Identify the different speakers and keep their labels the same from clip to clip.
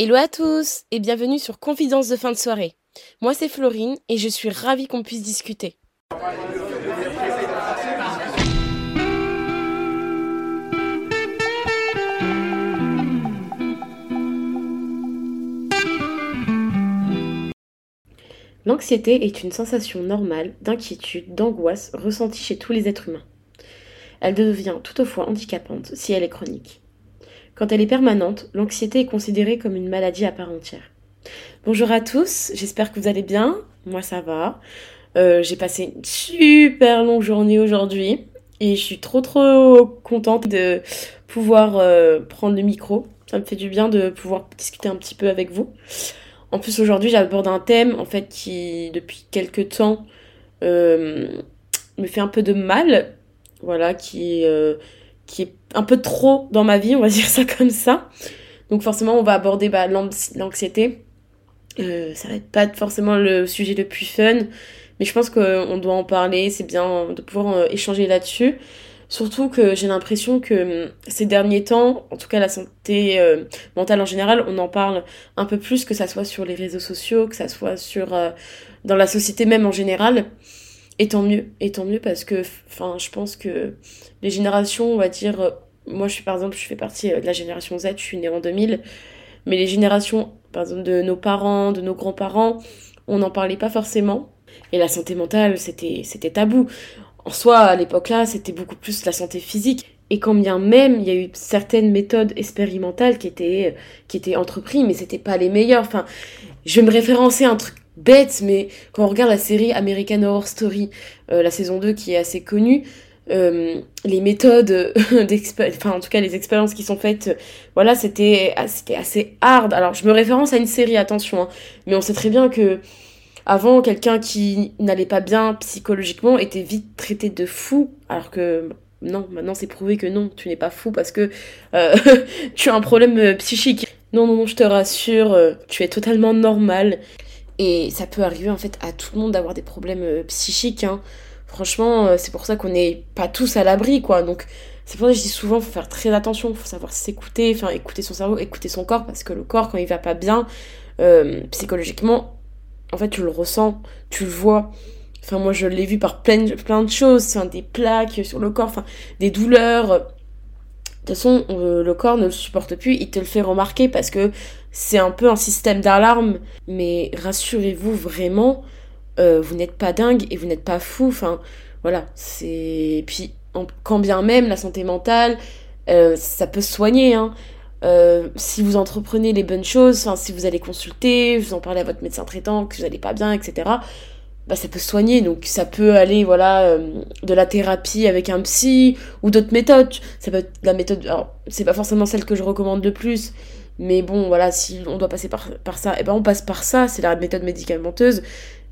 Speaker 1: Hello à tous et bienvenue sur Confidence de fin de soirée. Moi c'est Florine et je suis ravie qu'on puisse discuter. L'anxiété est une sensation normale d'inquiétude, d'angoisse ressentie chez tous les êtres humains. Elle devient toutefois handicapante si elle est chronique. Quand elle est permanente, l'anxiété est considérée comme une maladie à part entière. Bonjour à tous, j'espère que vous allez bien. Moi ça va. Euh, j'ai passé une super longue journée aujourd'hui et je suis trop trop contente de pouvoir euh, prendre le micro. Ça me fait du bien de pouvoir discuter un petit peu avec vous. En plus aujourd'hui j'aborde un thème en fait qui depuis quelques temps euh, me fait un peu de mal. Voilà, qui qui est un peu trop dans ma vie, on va dire ça comme ça. Donc forcément, on va aborder bah, l'anxiété. Euh, ça va être pas forcément le sujet le plus fun, mais je pense qu'on doit en parler, c'est bien de pouvoir euh, échanger là-dessus. Surtout que j'ai l'impression que hum, ces derniers temps, en tout cas la santé euh, mentale en général, on en parle un peu plus, que ça soit sur les réseaux sociaux, que ça soit sur dans la société même en général. Et tant mieux, et tant mieux parce que, enfin, je pense que les générations, on va dire, euh, moi je suis par exemple, je fais partie euh, de la génération Z, je suis née en 2000, mais les générations, par exemple, de nos parents, de nos grands-parents, on n'en parlait pas forcément. Et la santé mentale, c'était, c'était tabou. En soi, à l'époque-là, c'était beaucoup plus la santé physique. Et quand bien même, il y a eu certaines méthodes expérimentales qui étaient, qui étaient entreprises, mais c'était pas les meilleures. Enfin, je vais me référencer à un truc bête, mais quand on regarde la série American Horror Story, euh, la saison 2 qui est assez connue, euh, les méthodes enfin en tout cas les expériences qui sont faites, voilà, c'était c'était assez hard. Alors je me référence à une série, attention, hein, mais on sait très bien que avant quelqu'un qui n'allait pas bien psychologiquement était vite traité de fou, alors que non, maintenant c'est prouvé que non, tu n'es pas fou parce que euh, tu as un problème psychique. Non, non, non, je te rassure, tu es totalement normal. Et ça peut arriver en fait à tout le monde d'avoir des problèmes euh, psychiques. Hein. Franchement, euh, c'est pour ça qu'on n'est pas tous à l'abri, quoi. Donc, c'est pour ça que je dis souvent, faut faire très attention, faut savoir s'écouter, enfin, écouter son cerveau, écouter son corps, parce que le corps, quand il va pas bien, euh, psychologiquement, en fait, tu le ressens, tu le vois. Enfin, moi, je l'ai vu par plein, plein de choses, enfin, des plaques sur le corps, enfin, des douleurs toute façon, le corps ne le supporte plus, il te le fait remarquer parce que c'est un peu un système d'alarme. Mais rassurez-vous vraiment, euh, vous n'êtes pas dingue et vous n'êtes pas fou. Enfin, voilà, c'est. Puis, quand bien même, la santé mentale, euh, ça peut se soigner. Hein. Euh, si vous entreprenez les bonnes choses, si vous allez consulter, vous en parlez à votre médecin traitant, que vous n'allez pas bien, etc bah, ça peut soigner. Donc ça peut aller voilà euh, de la thérapie avec un psy ou d'autres méthodes. Ça peut être la méthode. Alors c'est pas forcément celle que je recommande le plus, mais bon voilà si on doit passer par, par ça, et eh ben on passe par ça. C'est la méthode médicamenteuse.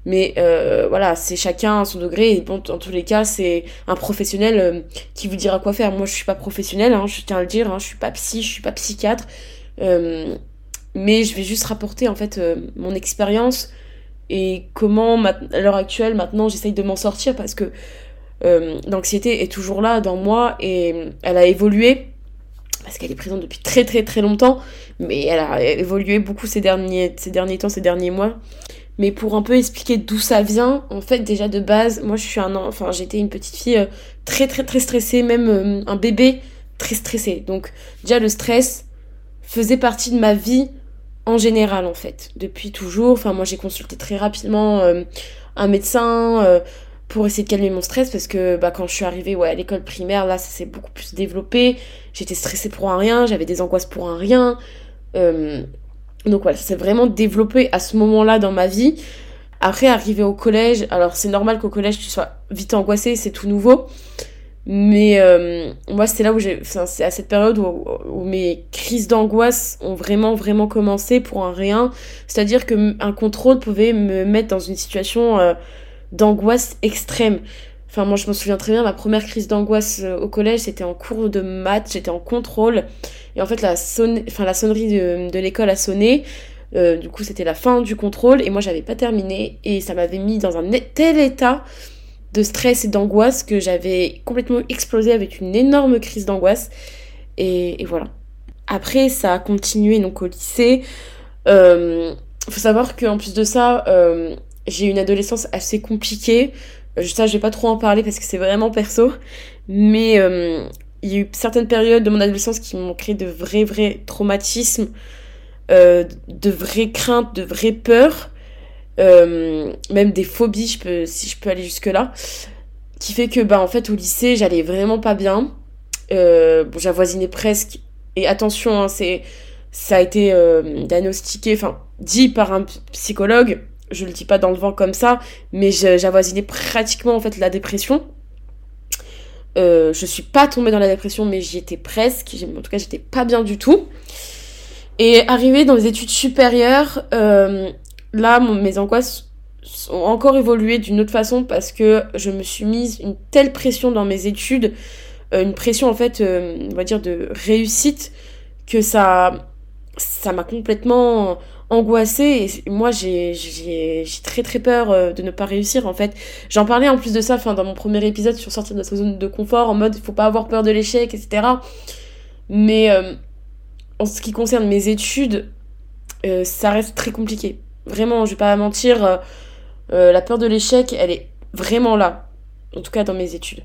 Speaker 1: Mais euh, voilà, c'est chacun à son degré. Et bon, dans tous les cas, c'est un professionnel euh, qui vous dira quoi faire. Moi, je suis pas professionnel, hein, je tiens à le dire. Hein, je suis pas psy, je suis pas psychiatre. mais je vais juste rapporter en fait mon expérience et comment à l'heure actuelle maintenant j'essaye de m'en sortir parce que euh, l'anxiété est toujours là dans moi et elle a évolué parce qu'elle est présente depuis très très très longtemps. Mais elle a évolué beaucoup ces derniers, temps, ces derniers mois. Mais pour un peu expliquer d'où ça vient en fait déjà de base moi je suis un enfin j'étais une petite fille euh, très très très stressée même euh, un bébé très stressé. Donc déjà le stress faisait partie de ma vie en général en fait, depuis toujours. Enfin moi j'ai consulté très rapidement euh, un médecin euh, pour essayer de calmer mon stress parce que bah, quand je suis arrivée à l'école primaire là ça s'est beaucoup plus développé. J'étais stressée pour un rien, j'avais des angoisses pour un rien. Euh, donc voilà, ça s'est vraiment développé à ce moment-là dans ma vie. Après arrivé au collège, alors c'est normal qu'au collège tu sois vite angoissée, c'est tout nouveau. Mais euh, moi, c'était là où j'ai. c'est à cette période où, mes crises d'angoisse ont vraiment, vraiment commencé pour un rien. C'est-à-dire qu'un contrôle pouvait me mettre dans une situation euh, d'angoisse extrême. Enfin, moi, je me souviens très bien, ma première crise d'angoisse euh, au collège, c'était en cours de maths, j'étais en contrôle. Et en fait, la, sonne, enfin, la sonnerie de, de l'école a sonné. du coup, c'était la fin du contrôle. Et moi, j'avais pas terminé. Et ça m'avait mis dans un tel état de stress et d'angoisse que j'avais complètement explosé avec une énorme crise d'angoisse. Et, voilà. après, ça a continué donc au lycée. Euh, faut savoir qu'en plus de ça, euh, j'ai une adolescence assez compliquée. Ça, je vais pas trop en parler parce que c'est vraiment perso. Mais euh, il y a eu certaines périodes de mon adolescence qui m'ont créé de vrais, vrais traumatismes, euh, de vraies craintes, de vraies peurs, euh, même des phobies, si je peux aller jusque-là. Qui fait que, bah, en fait, au lycée, j'allais vraiment pas bien. Euh, bon, j'avoisinais presque. Et attention, hein, c'est, ça a été euh, diagnostiqué, enfin, dit par un psychologue. Je le dis pas dans le vent comme ça, mais j'avoisinais pratiquement, en fait, la dépression. Euh, je suis pas tombée dans la dépression, mais j'y étais presque. En tout cas, j'étais pas bien du tout. Et arrivé dans les études supérieures, euh, là, mes angoisses ont encore évolué d'une autre façon parce que je me suis mise une telle pression dans mes études, euh, une pression en fait, on va dire de réussite, que ça, ça m'a complètement angoissée et moi j'ai très très peur euh, de ne pas réussir en fait. J'en parlais en plus de ça dans mon premier épisode sur sortir de sa zone de confort en mode il faut pas avoir peur de l'échec etc mais euh, en ce qui concerne mes études euh, ça reste très compliqué vraiment je vais pas mentir la peur de l'échec elle est vraiment là. En tout cas dans mes études.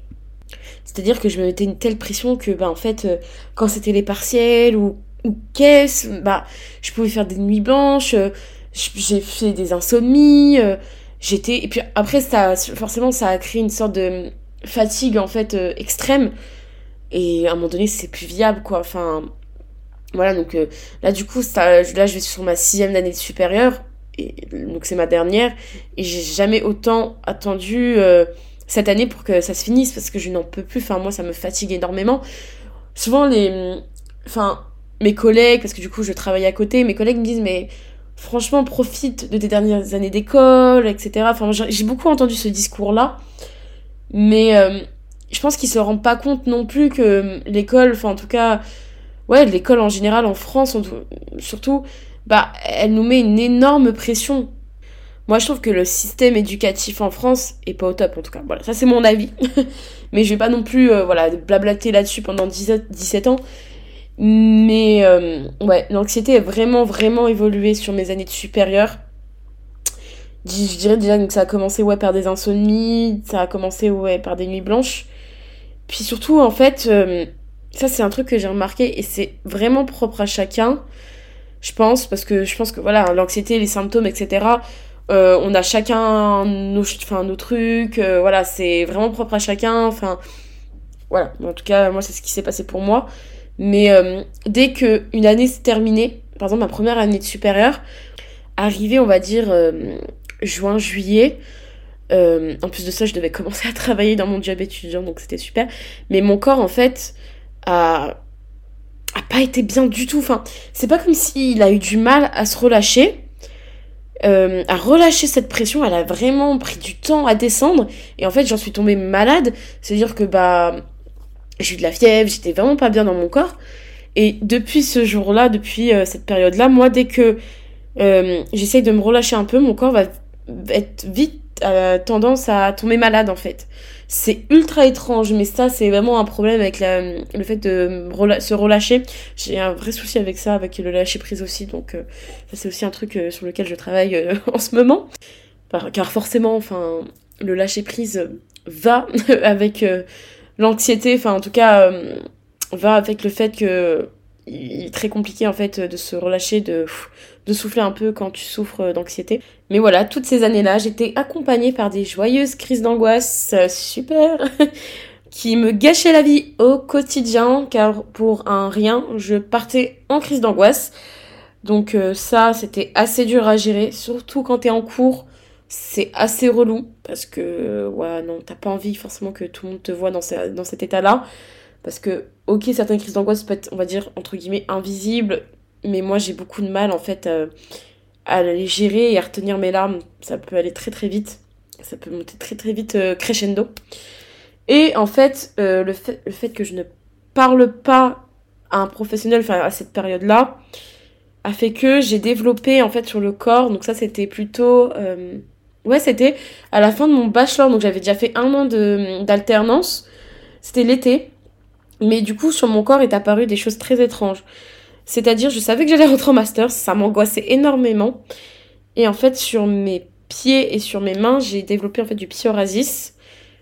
Speaker 1: C'est-à-dire que je me mettais une telle pression que bah en fait quand c'était les partiels ou ou qu'est-ce bah je pouvais faire des nuits blanches euh, j'ai fait des insomnies euh, j'étais et puis après ça forcément ça a créé une sorte de fatigue en fait euh, extrême. Et à un moment donné c'est plus viable quoi. Enfin voilà donc là du coup là je vais sur ma sixième année supérieure donc c'est ma dernière. Et j'ai jamais autant attendu cette année pour que ça se finisse parce que je n'en peux plus. Enfin moi ça me fatigue énormément. Souvent les enfin mes collègues, parce que du coup je travaille à côté, mes collègues me disent mais franchement profite de tes dernières années d'école, etc. Enfin j'ai beaucoup entendu ce discours-là, mais euh, je pense qu'ils se rendent pas compte non plus que l'école, enfin en tout cas, ouais l'école en général en France surtout, bah elle nous met une énorme pression. Moi je trouve que le système éducatif en France est pas au top en tout cas. Voilà, ça c'est mon avis. mais je vais pas non plus euh, voilà blablater là-dessus pendant 17, 17 ans. Mais euh, ouais, l'anxiété a vraiment, vraiment évolué sur mes années de supérieure. Je dirais déjà que ça a commencé ouais, par des insomnies, ça a commencé ouais, par des nuits blanches. Puis surtout, en fait, euh, ça c'est un truc que j'ai remarqué et c'est vraiment propre à chacun, je pense, parce que je pense que voilà, l'anxiété, les symptômes, etc., euh, on a chacun nos, enfin, nos trucs, voilà, c'est vraiment propre à chacun, enfin, voilà, en tout cas, moi c'est ce qui s'est passé pour moi. Mais euh, dès que une année s'est terminée, par exemple ma première année de supérieur, arrivé on va dire euh, juin, juillet, euh, en plus de ça je devais commencer à travailler dans mon job étudiant donc c'était super. Mais mon corps en fait a, a pas été bien du tout. Enfin, c'est pas comme s'il a eu du mal à se relâcher. à relâcher cette pression, elle a vraiment pris du temps à descendre et en fait j'en suis tombée malade, c'est-à-dire que bah j'ai eu de la fièvre, j'étais vraiment pas bien dans mon corps. Et depuis ce jour-là, depuis euh, cette période-là, moi, dès que euh, j'essaye de me relâcher un peu, mon corps va être vite euh, tendance à tomber malade en fait. C'est ultra étrange, mais ça c'est vraiment un problème avec le fait de se relâcher. J'ai un vrai souci avec ça, avec le lâcher prise aussi, donc ça c'est aussi un truc sur lequel je travaille en ce moment. Car forcément, enfin, le lâcher prise va avec l'anxiété, enfin en tout cas, euh, va avec le fait que il est très compliqué en fait de se relâcher, de, souffler un peu quand tu souffres d'anxiété. Mais voilà, toutes ces années-là, j'étais accompagnée par des joyeuses crises d'angoisse, euh, super, qui me gâchaient la vie au quotidien, car pour un rien, je partais en crise d'angoisse. Donc euh, ça, c'était assez dur à gérer, surtout quand t'es en cours c'est assez relou parce que ouais non t'as pas envie forcément que tout le monde te voit dans, cet état là parce que ok certaines crises d'angoisse peuvent être on va dire entre guillemets invisibles mais moi j'ai beaucoup de mal en fait euh, à les gérer et à retenir mes larmes. Ça peut aller très très vite. Ça peut monter très très vite euh, crescendo. Et en fait, euh, le fait le fait que je ne parle pas à un professionnel enfin à cette période là a fait que j'ai développé en fait sur le corps. Donc ça c'était plutôt Ouais, c'était à la fin de mon bachelor, donc j'avais déjà fait un an d'alternance. C'était l'été. Mais du coup, sur mon corps est apparu des choses très étranges. C'est-à-dire, je savais que j'allais rentrer en master, ça m'angoissait énormément. Et en fait, sur mes pieds et sur mes mains, j'ai développé en fait du psoriasis.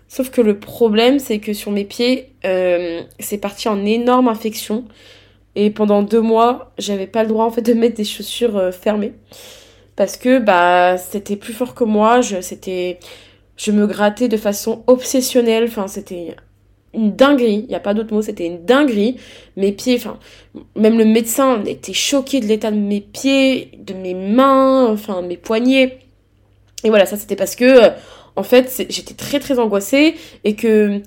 Speaker 1: Sauf que le problème, c'est que sur mes pieds, euh, c'est parti en énorme infection. Et pendant deux mois, j'avais pas le droit en fait de mettre des chaussures euh, fermées. Parce que bah c'était plus fort que moi, je, c'était, je me grattais de façon obsessionnelle. Enfin, c'était une dinguerie, il n'y a pas d'autre mot, c'était une dinguerie. Mes pieds, enfin, même le médecin était choqué de l'état de mes pieds, de mes mains, enfin, mes poignets. Et voilà, ça c'était parce que, euh, en fait, j'étais très très angoissée et que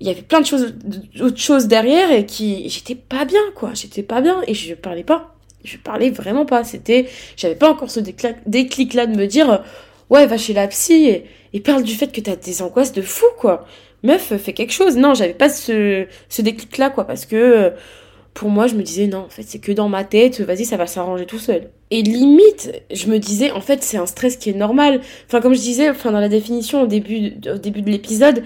Speaker 1: il y avait plein de choses, d'autres choses derrière et qui, j'étais pas bien, quoi. J'étais pas bien et je parlais pas. Je parlais vraiment pas. C'était, j'avais pas encore ce déclic là de me dire, ouais, va chez la psy et, et parle du fait que t'as des angoisses de fou, quoi meuf, fais quelque chose. Non, j'avais pas ce, ce déclic-là, quoi, parce que pour moi, je me disais, non, en fait, c'est que dans ma tête, vas-y, ça va s'arranger tout seul. Et limite, je me disais, en fait, c'est un stress qui est normal. Enfin, comme je disais, enfin, dans la définition au début, au début de l'épisode,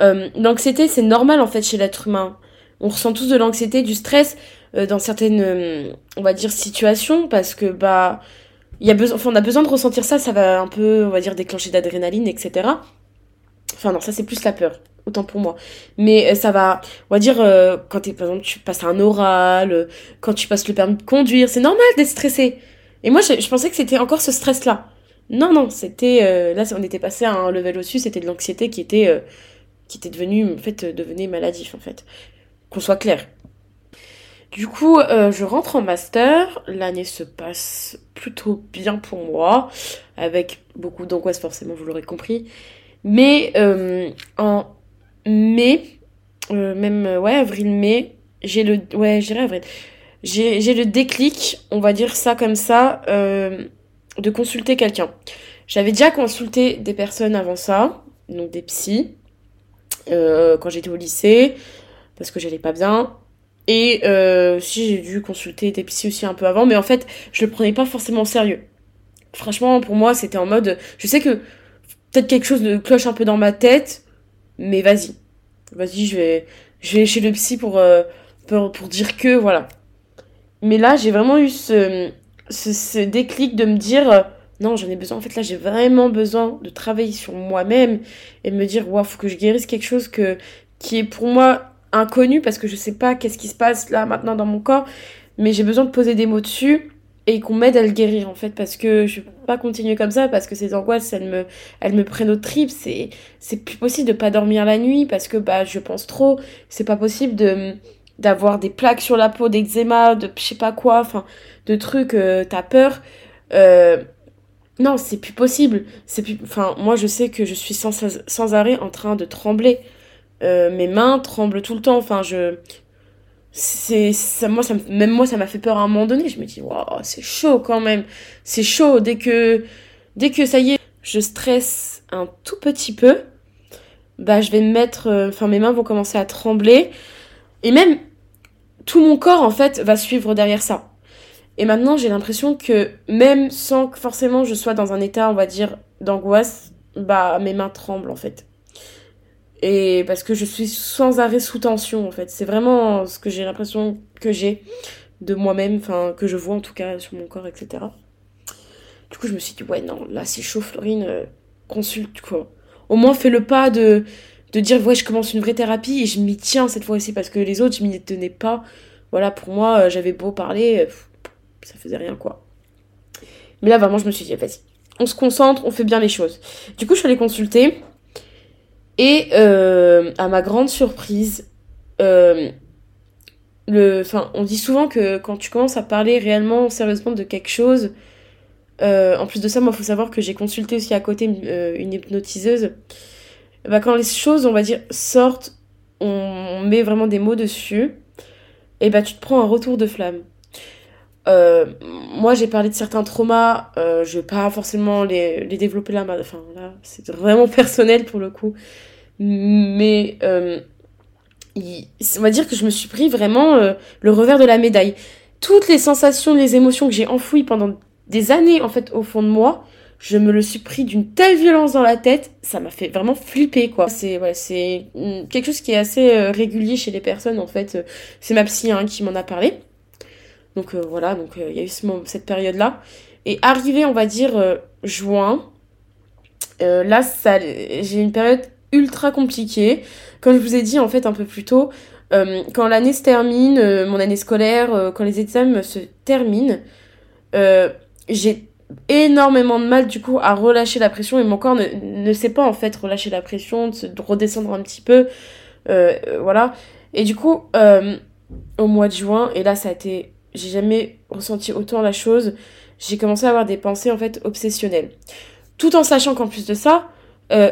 Speaker 1: euh, l'anxiété, c'est normal, en fait, chez l'être humain. On ressent tous de l'anxiété, du stress, euh, dans certaines, euh, on va dire, situations, parce que, bah, y a besoin, enfin, on a besoin de ressentir ça, ça va un peu, on va dire, déclencher d'adrénaline, etc. Enfin non, ça c'est plus la peur, autant pour moi. Mais euh, ça va, on va dire, euh, quand par exemple tu passes un oral, euh, quand tu passes le permis de conduire, c'est normal d'être stressé. Et moi je, pensais que c'était encore ce stress-là. Non, non, c'était... là on était passé à un level au-dessus, c'était de l'anxiété qui était qui était devenu, en fait, maladif, en fait. Qu'on soit clair. Du coup, je rentre en master. L'année se passe plutôt bien pour moi, avec beaucoup d'angoisse, forcément, vous l'aurez compris. Mais euh, en mai, euh, même euh, ouais avril-mai, j'ai le ouais j'irai j'ai le déclic, on va dire ça comme ça, de consulter quelqu'un. J'avais déjà consulté des personnes avant ça, donc des psys, quand j'étais au lycée, parce que j'allais pas bien. Et si j'ai dû consulter des psys aussi un peu avant, mais en fait, je le prenais pas forcément au sérieux. Franchement, pour moi, c'était en mode, je sais que peut-être quelque chose de cloche un peu dans ma tête, mais vas-y. Vas-y, je vais, je vais chez le psy pour, euh, pour, pour, dire que, voilà. Mais là, j'ai vraiment eu ce, ce, déclic de me dire, euh, non, j'en ai besoin. En fait, là, j'ai vraiment besoin de travailler sur moi-même et me dire, waouh, faut que je guérisse quelque chose que, qui est pour moi inconnu parce que je sais pas qu'est-ce qui se passe là maintenant dans mon corps, mais j'ai besoin de poser des mots dessus et qu'on m'aide à le guérir en fait parce que je peux pas continuer comme ça parce que ces angoisses elles me elles me prennent au trip. C'est c'est plus possible de pas dormir la nuit parce que bah je pense trop. C'est pas possible de d'avoir des plaques sur la peau d'eczéma de je sais pas quoi enfin de trucs euh, t'as peur. Euh, non c'est plus possible. C'est plus enfin moi je sais que je suis sans, sans arrêt en train de trembler. Euh, mes mains tremblent tout le temps. Enfin je c'est ça moi même moi ça m'a fait peur à un moment donné. Je me dis waouh c'est chaud quand même. C'est chaud. Dès que dès que ça y est je stresse un tout petit peu bah je vais me mettre euh, enfin mes mains vont commencer à trembler. Et même tout mon corps en fait va suivre derrière ça. Et maintenant j'ai l'impression que même sans que forcément je sois dans un état on va dire d'angoisse bah mes mains tremblent en fait et parce que je suis sans arrêt sous tension en fait. C'est vraiment ce que j'ai l'impression que j'ai de moi-même enfin que je vois en tout cas sur mon corps etc du coup je me suis dit ouais non là c'est chaud Florine euh, consulte quoi. Au moins fais le pas de de dire ouais je commence une vraie thérapie et je m'y tiens cette fois-ci parce que les autres je m'y tenais pas. Voilà pour moi euh, j'avais beau parler euh, ça faisait rien quoi. Mais là vraiment je me suis dit vas-y on se concentre on fait bien les choses. Du coup je suis allée consulter et euh, à ma grande surprise, euh, on dit souvent que quand tu commences à parler réellement, sérieusement de quelque chose, euh, en plus de ça, moi, il faut savoir que j'ai consulté aussi à côté une hypnotiseuse. Bah, quand les choses, on va dire, sortent, on met vraiment des mots dessus, et bah tu te prends un retour de flamme. moi, j'ai parlé de certains traumas, je vais pas forcément les, les développer là, enfin là, c'est vraiment personnel pour le coup. Mais euh, on va dire que je me suis pris vraiment euh, le revers de la médaille. Toutes les sensations, les émotions que j'ai enfouies pendant des années en fait au fond de moi, je me le suis pris d'une telle violence dans la tête, ça m'a fait vraiment flipper quoi. C'est ouais, c'est quelque chose qui est assez euh, régulier chez les personnes en fait. C'est ma psy hein, qui m'en a parlé. Donc voilà, donc il y a eu cette période-là. Et arrivé, on va dire, juin, là, ça, j'ai une période ultra compliquée. Comme je vous ai dit, en fait, un peu plus tôt, quand l'année se termine, mon année scolaire, quand les examens se terminent, j'ai énormément de mal du coup à relâcher la pression et mon corps ne, ne sait pas en fait relâcher la pression, de, se, redescendre un petit peu, euh, euh, voilà. Et du coup, euh, au mois de juin, et là ça a été, j'ai jamais ressenti autant la chose, j'ai commencé à avoir des pensées en fait obsessionnelles. Tout en sachant qu'en plus de ça,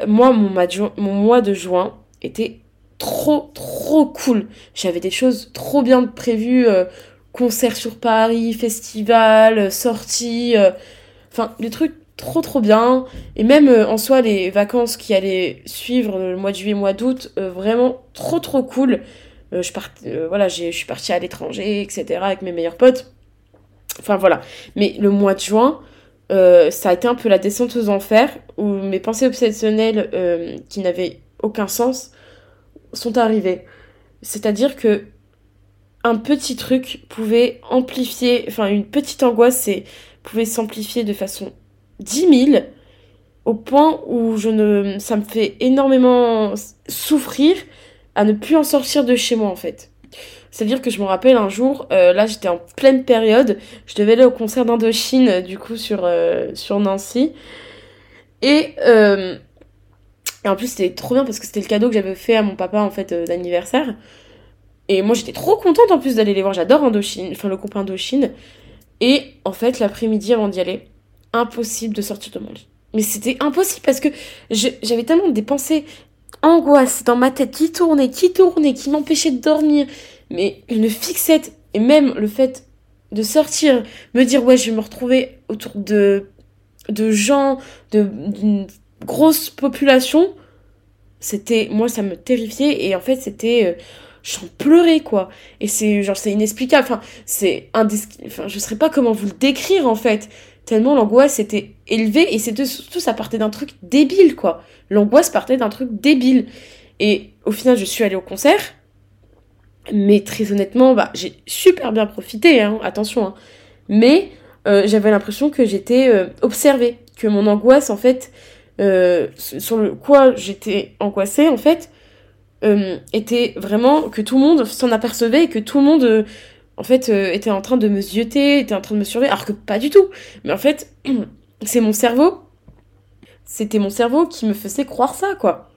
Speaker 1: moi mon mois, de juin, était trop trop cool. J'avais des choses trop bien prévues, concerts sur Paris, festival, sorties Enfin, des trucs trop trop bien. Et même euh, en soi, les vacances qui allaient suivre le mois de juillet, mois d'août, euh, vraiment trop trop cool. Euh, je, part, voilà, je suis partie à l'étranger, etc. avec mes meilleurs potes. Enfin voilà. Mais le mois de juin, ça a été un peu la descente aux enfers où mes pensées obsessionnelles qui n'avaient aucun sens sont arrivées. C'est-à-dire que un petit truc pouvait amplifier, enfin une petite angoisse, pouvait s'amplifier de façon 10 000 au point où je ne, ça me fait énormément souffrir à ne plus en sortir de chez moi en fait. C'est-à-dire que je me rappelle un jour, euh, là j'étais en pleine période, je devais aller au concert d'Indochine du coup sur, euh, Nancy. Et, euh, et en plus c'était trop bien parce que c'était le cadeau que j'avais fait à mon papa en fait d'anniversaire. Et moi j'étais trop contente en plus d'aller les voir, j'adore Indochine, enfin le groupe Indochine. Et en fait, l'après-midi avant d'y aller, impossible de sortir de mon lit. Mais c'était impossible parce que j'avais tellement des pensées angoisses dans ma tête qui tournaient, qui tournaient, qui m'empêchaient de dormir. Mais une fixette, et même le fait de sortir, me dire ouais, je vais me retrouver autour de, de gens, d'une grosse population, c'était, moi ça me terrifiait et en fait c'était... Euh, j'en pleurais quoi. Et c'est genre c'est inexplicable. Enfin c'est je sais pas comment vous le décrire en fait. Tellement l'angoisse était élevée et c'était surtout ça partait d'un truc débile quoi. L'angoisse partait d'un truc débile. Et au final je suis allée au concert mais très honnêtement bah j'ai super bien profité hein, attention hein. mais euh, j'avais l'impression que j'étais euh, observée que mon angoisse en fait euh, sur le quoi j'étais angoissée en fait était vraiment que tout le monde s'en apercevait et que tout le monde en fait était en train de me zioter, était en train de me surveiller, alors que pas du tout. Mais en fait, c'est mon cerveau, c'était mon cerveau qui me faisait croire ça, quoi.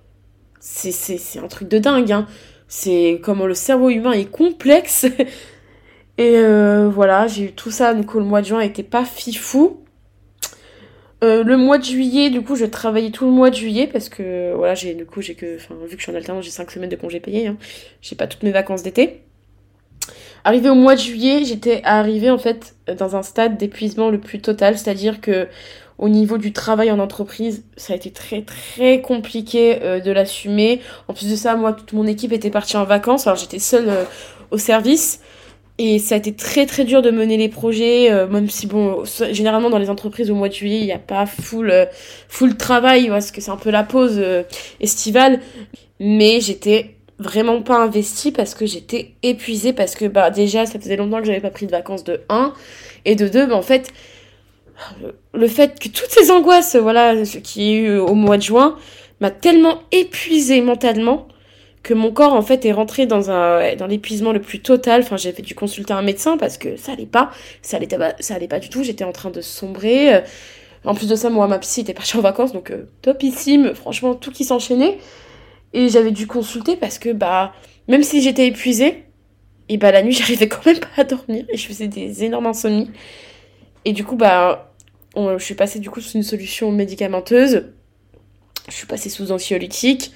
Speaker 1: C'est un truc de dingue, hein. C'est comment le cerveau humain est complexe. et voilà, j'ai eu tout ça, du coup le mois de juin était pas fifou. Euh, le mois de juillet, du coup, je travaillais tout le mois de juillet parce que, voilà, j'ai, du coup, j'ai que, enfin, vu que je suis en alternance, j'ai 5 semaines de congés payés, hein. J'ai pas toutes mes vacances d'été. Arrivé au mois de juillet, j'étais arrivée, en fait, dans un stade d'épuisement le plus total, c'est-à-dire que, au niveau du travail en entreprise, ça a été très très compliqué euh, de l'assumer. En plus de ça, moi, toute mon équipe était partie en vacances, alors j'étais seule euh, au service. Et ça a été très très dur de mener les projets, euh, même si bon, généralement dans les entreprises au mois de juillet, il n'y a pas full, full travail, parce que c'est un peu la pause estivale. Mais j'étais vraiment pas investie parce que j'étais épuisée, parce que bah déjà ça faisait longtemps que j'avais pas pris de vacances de 1, et de 2, bah, en fait, le fait que toutes ces angoisses, voilà, qui y eu au mois de juin, m'a tellement épuisée mentalement que mon corps en fait est rentré dans un dans l'épuisement le plus total. Enfin, j'avais dû consulter un médecin parce que ça allait pas, ça allait pas, ça allait pas du tout. J'étais en train de sombrer. Euh, en plus de ça, moi, ma psy était partie en vacances, donc euh, topissime. Franchement, tout qui s'enchaînait. Et j'avais dû consulter parce que bah même si j'étais épuisée, et bah la nuit j'arrivais quand même pas à dormir et je faisais des énormes insomnies. Et du coup bah je suis passée du coup sous une solution médicamenteuse. Je suis passée sous anxiolytique.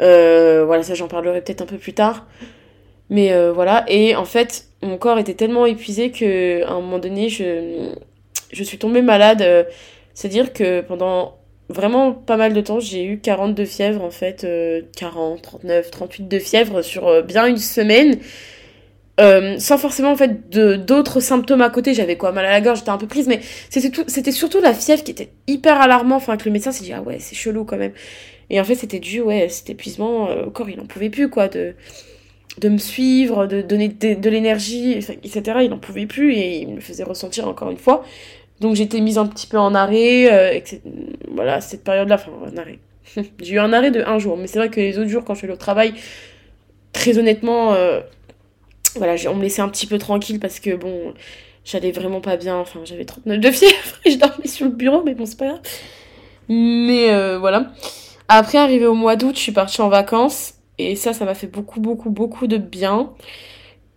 Speaker 1: Euh, voilà, ça j'en parlerai peut-être un peu plus tard. Mais euh, voilà, et en fait, mon corps était tellement épuisé que à un moment donné, je, je suis tombée malade. C'est-à-dire que pendant vraiment pas mal de temps, j'ai eu 40 de fièvre en fait, 40, 39, 38 de fièvre sur euh, bien une semaine. Sans forcément en fait d'autres symptômes à côté j'avais quoi mal à la gorge j'étais un peu prise mais c'était surtout la fièvre qui était hyper alarmant enfin que le médecin s'est dit ah ouais c'est chelou quand même et en fait, c'était dû, ouais, cet épuisement, euh, corps, il en pouvait plus, quoi, de, de me suivre, de donner de, l'énergie, etc. Il n'en pouvait plus et il me faisait ressentir encore une fois. Donc j'étais mise un petit peu en arrêt, euh, voilà, cette période-là, enfin en arrêt. j'ai eu un arrêt de un jour, mais c'est vrai que les autres jours, quand je suis allée au travail, très honnêtement, euh, voilà, on me laissait un petit peu tranquille parce que bon, j'allais vraiment pas bien, enfin j'avais 39 de fièvre et je dormais sur le bureau, mais bon, c'est pas grave. Mais euh, voilà. Après, arrivé au mois d'août, je suis partie en vacances et ça, ça m'a fait beaucoup, beaucoup, beaucoup de bien.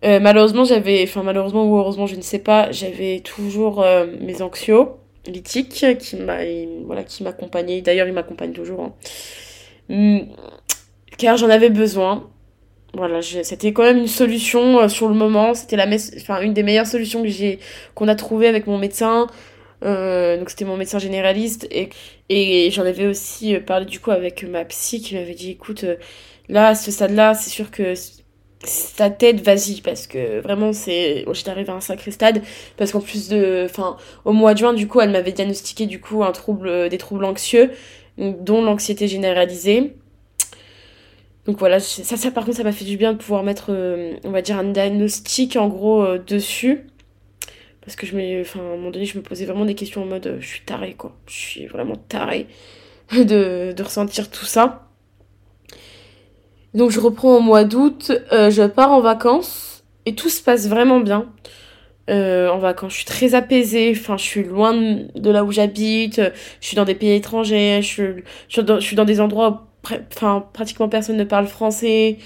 Speaker 1: Euh, malheureusement, j'avais, enfin malheureusement ou heureusement, je ne sais pas, j'avais toujours euh, mes anxiolytiques qui m'a, voilà, qui m'accompagnaient. D'ailleurs, ils m'accompagnent toujours. Hein. Hmm, car j'en avais besoin. Voilà, c'était quand même une solution euh, sur le moment. C'était la, enfin une des meilleures solutions que j'ai, qu'on a trouvé avec mon médecin. donc c'était mon médecin généraliste et, et j'en avais aussi parlé du coup avec ma psy qui m'avait dit écoute là à ce stade là c'est sûr que ta tête, vas-y, parce que vraiment, c'est, j'étais arrivée à un sacré stade, parce qu'en plus de, enfin, au mois de juin, du coup, elle m'avait diagnostiqué, du coup, un trouble, euh, des troubles anxieux, dont l'anxiété généralisée. Donc voilà, ça, ça, par contre, ça m'a fait du bien de pouvoir mettre, euh, on va dire, un diagnostic, en gros, euh, dessus. Parce que je me, à un moment donné, je me posais vraiment des questions en mode, je suis tarée, quoi. Je suis vraiment tarée de, ressentir tout ça. Donc je reprends au mois d'août, euh, je pars en vacances et tout se passe vraiment bien. Euh, en vacances, je suis très apaisée, enfin je suis loin de là où j'habite, je suis dans des pays étrangers, je suis, je suis, dans, des endroits enfin, pratiquement personne ne parle français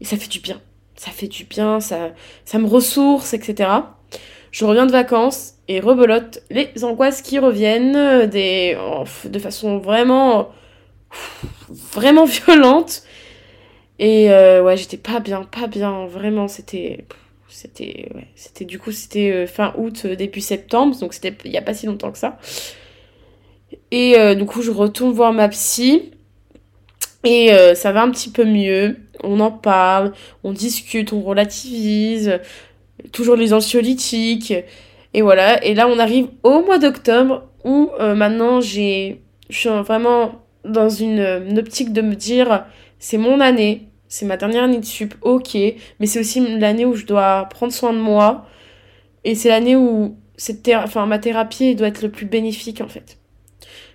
Speaker 1: et ça fait du bien. Ça fait du bien, ça, ça me ressource, etc. Je reviens de vacances et rebelote les angoisses qui reviennent des, de façon vraiment, vraiment violente. Et euh, ouais, j'étais pas bien, pas bien, vraiment, c'était c'était c'était du coup c'était euh, fin août euh, début septembre donc c'était il y a pas si longtemps que ça et du coup je retourne voir ma psy et ça va un petit peu mieux. On en parle on discute on relativise. Toujours les anxiolytiques. Et voilà. Et là on arrive au mois d'octobre où maintenant j'ai je suis vraiment dans une, optique de me dire c'est mon année, c'est ma dernière année de sup, ok, mais c'est aussi l'année où je dois prendre soin de moi, et c'est l'année où cette ma thérapie doit être le plus bénéfique en fait.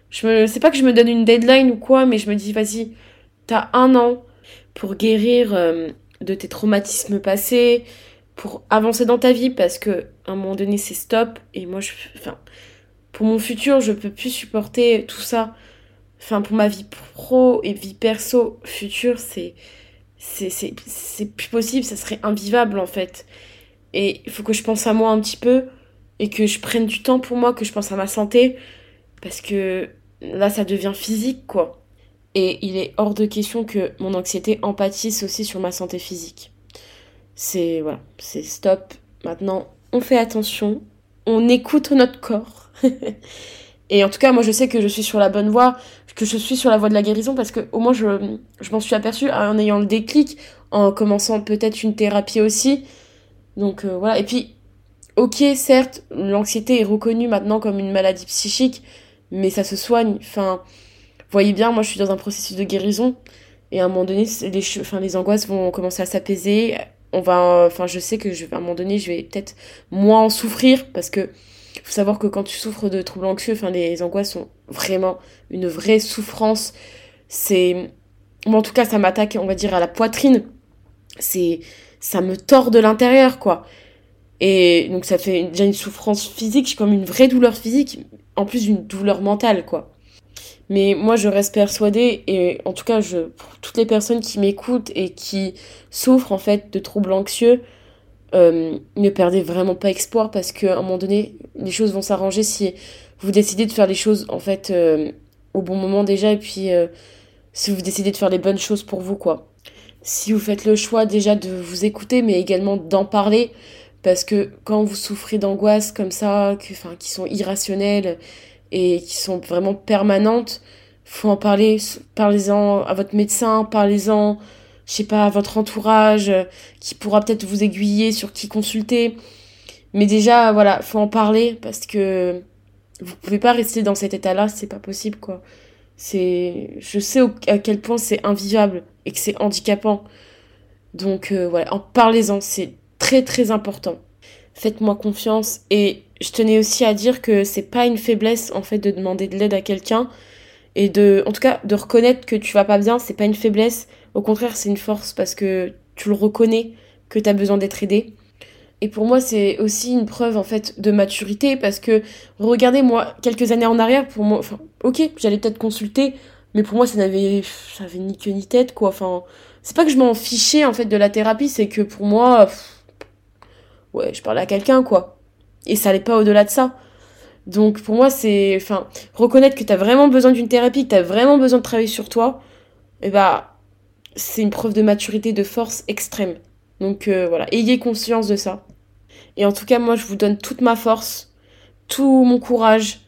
Speaker 1: Je me, c'est pas que je me donne une deadline ou quoi, mais je me dis vas-y, t'as un an pour guérir euh, de tes traumatismes passés, pour avancer dans ta vie, parce que à un moment donné c'est stop, et moi je, enfin, pour mon futur je peux plus supporter tout ça enfin pour ma vie pro et vie perso future, c'est c'est plus possible, ça serait invivable en fait. Et il faut que je pense à moi un petit peu et que je prenne du temps pour moi, que je pense à ma santé parce que là ça devient physique quoi. Et il est hors de question que mon anxiété empathise aussi sur ma santé physique. C'est voilà, c'est stop. Maintenant, on fait attention, on écoute notre corps. Et en tout cas, moi, je sais que je suis sur la bonne voie, que je suis sur la voie de la guérison parce que au moins, je, je m'en suis aperçue en ayant le déclic, en commençant peut-être une thérapie aussi. Donc euh, voilà. Et puis, ok, certes, l'anxiété est reconnue maintenant comme une maladie psychique, mais ça se soigne. Enfin, voyez bien, moi, je suis dans un processus de guérison. Et à un moment donné, les, enfin, les angoisses vont commencer à s'apaiser. On va, enfin, je sais que je, à un moment donné, je vais peut-être moins en souffrir parce que faut savoir que quand tu souffres de troubles anxieux, enfin, les angoisses sont vraiment une vraie souffrance. C'est. Moi, en tout cas, ça m'attaque, on va dire, à la poitrine. C'est. Ça me tord de l'intérieur, quoi. Et donc, ça fait déjà une souffrance physique, comme une vraie douleur physique, en plus d'une douleur mentale, quoi. Mais moi, je reste persuadée, et en tout cas, pour toutes les personnes qui m'écoutent et qui souffrent, en fait, de troubles anxieux, euh, ne perdez vraiment pas espoir parce qu'à un moment donné, les choses vont s'arranger si vous décidez de faire les choses en fait euh, au bon moment déjà et puis euh, si vous décidez de faire les bonnes choses pour vous quoi. Si vous faites le choix déjà de vous écouter mais également d'en parler parce que quand vous souffrez d'angoisse comme ça, enfin, qui sont irrationnelles et qui sont vraiment permanentes, faut en parler, parlez-en à votre médecin, parlez-en je sais pas, votre entourage euh, qui pourra peut-être vous aiguiller sur qui consulter. Mais déjà, voilà, faut en parler parce que vous pouvez pas rester dans cet état-là, c'est pas possible, quoi. C'est, je sais à quel point c'est invivable et que c'est handicapant. Donc voilà, en parlez-en, c'est très très important. Faites-moi confiance et je tenais aussi à dire que c'est pas une faiblesse en fait de demander de l'aide à quelqu'un et de en tout cas de reconnaître que tu vas pas bien, c'est pas une faiblesse, au contraire, c'est une force parce que tu le reconnais que tu as besoin d'être aidé. Et pour moi, c'est aussi une preuve en fait de maturité parce que regardez moi quelques années en arrière pour moi enfin OK, j'allais peut-être consulter mais pour moi ça n'avait ça avait ni queue ni tête quoi. Enfin, c'est pas que je m'en fichais en fait de la thérapie, c'est que pour moi ouais, je parlais à quelqu'un quoi. Et ça allait pas au-delà de ça. Donc pour moi, c'est enfin reconnaître que tu as vraiment besoin d'une thérapie, que tu as vraiment besoin de travailler sur toi, et eh bah c'est une preuve de maturité, de force extrême. Donc euh, voilà, ayez conscience de ça. Et en tout cas, moi, je vous donne toute ma force, tout mon courage.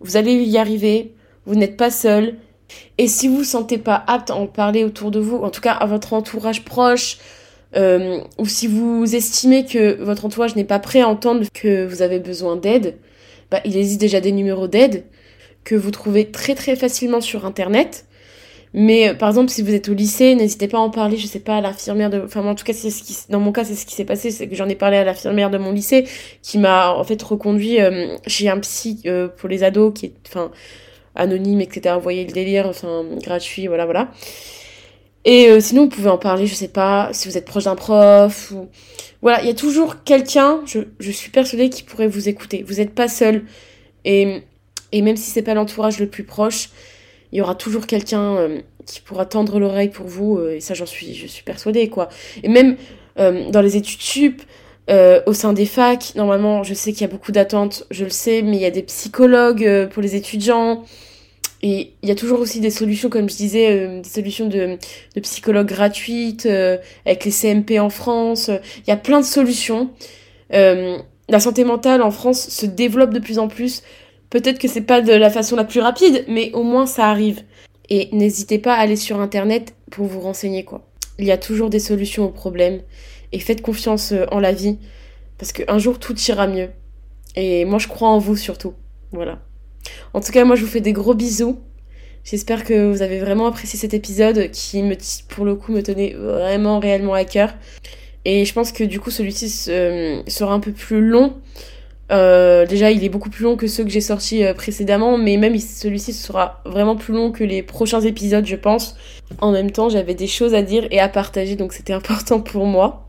Speaker 1: Vous allez y arriver. Vous n'êtes pas seul. Et si vous ne vous sentez pas apte à en parler autour de vous, en tout cas à votre entourage proche, euh, ou si vous estimez que votre entourage n'est pas prêt à entendre que vous avez besoin d'aide, bah, il existe déjà des numéros d'aide que vous trouvez très très facilement sur internet. Mais euh, par exemple, si vous êtes au lycée, n'hésitez pas à en parler, je sais pas, à l'infirmière de. Enfin, en tout cas, c'est ce qui. Dans mon cas, c'est ce qui s'est passé, c'est que j'en ai parlé à l'infirmière de mon lycée, qui m'a en fait reconduit euh, chez un psy euh, pour les ados, qui est. Enfin, anonyme, etc. Vous voyez le délire, enfin, gratuit, voilà, voilà. Et sinon, vous pouvez en parler, je sais pas, si vous êtes proche d'un prof, ou. Voilà, il y a toujours quelqu'un, je, suis persuadée, qui pourrait vous écouter. Vous n'êtes pas seul. Et, même si c'est pas l'entourage le plus proche, il y aura toujours quelqu'un euh, qui pourra tendre l'oreille pour vous, euh, et ça j'en suis, je suis persuadée, quoi. Et même euh, dans les études sup, au sein des facs, normalement, je sais qu'il y a beaucoup d'attentes, je le sais, mais il y a des psychologues pour les étudiants, et il y a toujours aussi des solutions, comme je disais, des solutions de, de psychologues gratuites, avec les CMP en France, il y a plein de solutions. la santé mentale en France se développe de plus en plus, Peut-être que c'est pas de la façon la plus rapide, mais au moins ça arrive. Et n'hésitez pas à aller sur internet pour vous renseigner quoi. Il y a toujours des solutions aux problèmes et faites confiance euh, en la vie parce qu'un jour tout ira mieux. Et moi je crois en vous surtout. Voilà. En tout cas, moi je vous fais des gros bisous. J'espère que vous avez vraiment apprécié cet épisode qui pour le coup me tenait vraiment réellement à cœur. Et je pense que du coup celui-ci euh, sera un peu plus long euh, déjà, il est beaucoup plus long que ceux que j'ai sortis euh, précédemment, mais même celui-ci sera vraiment plus long que les prochains épisodes, je pense. En même temps, j'avais des choses à dire et à partager, donc c'était important pour moi.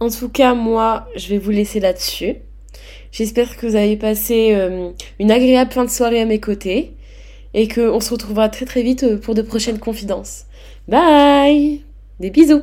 Speaker 1: En tout cas, moi, je vais vous laisser là-dessus. J'espère que vous avez passé euh, une agréable fin de soirée à mes côtés et qu'on se retrouvera très très vite pour de prochaines confidences. Bye Des bisous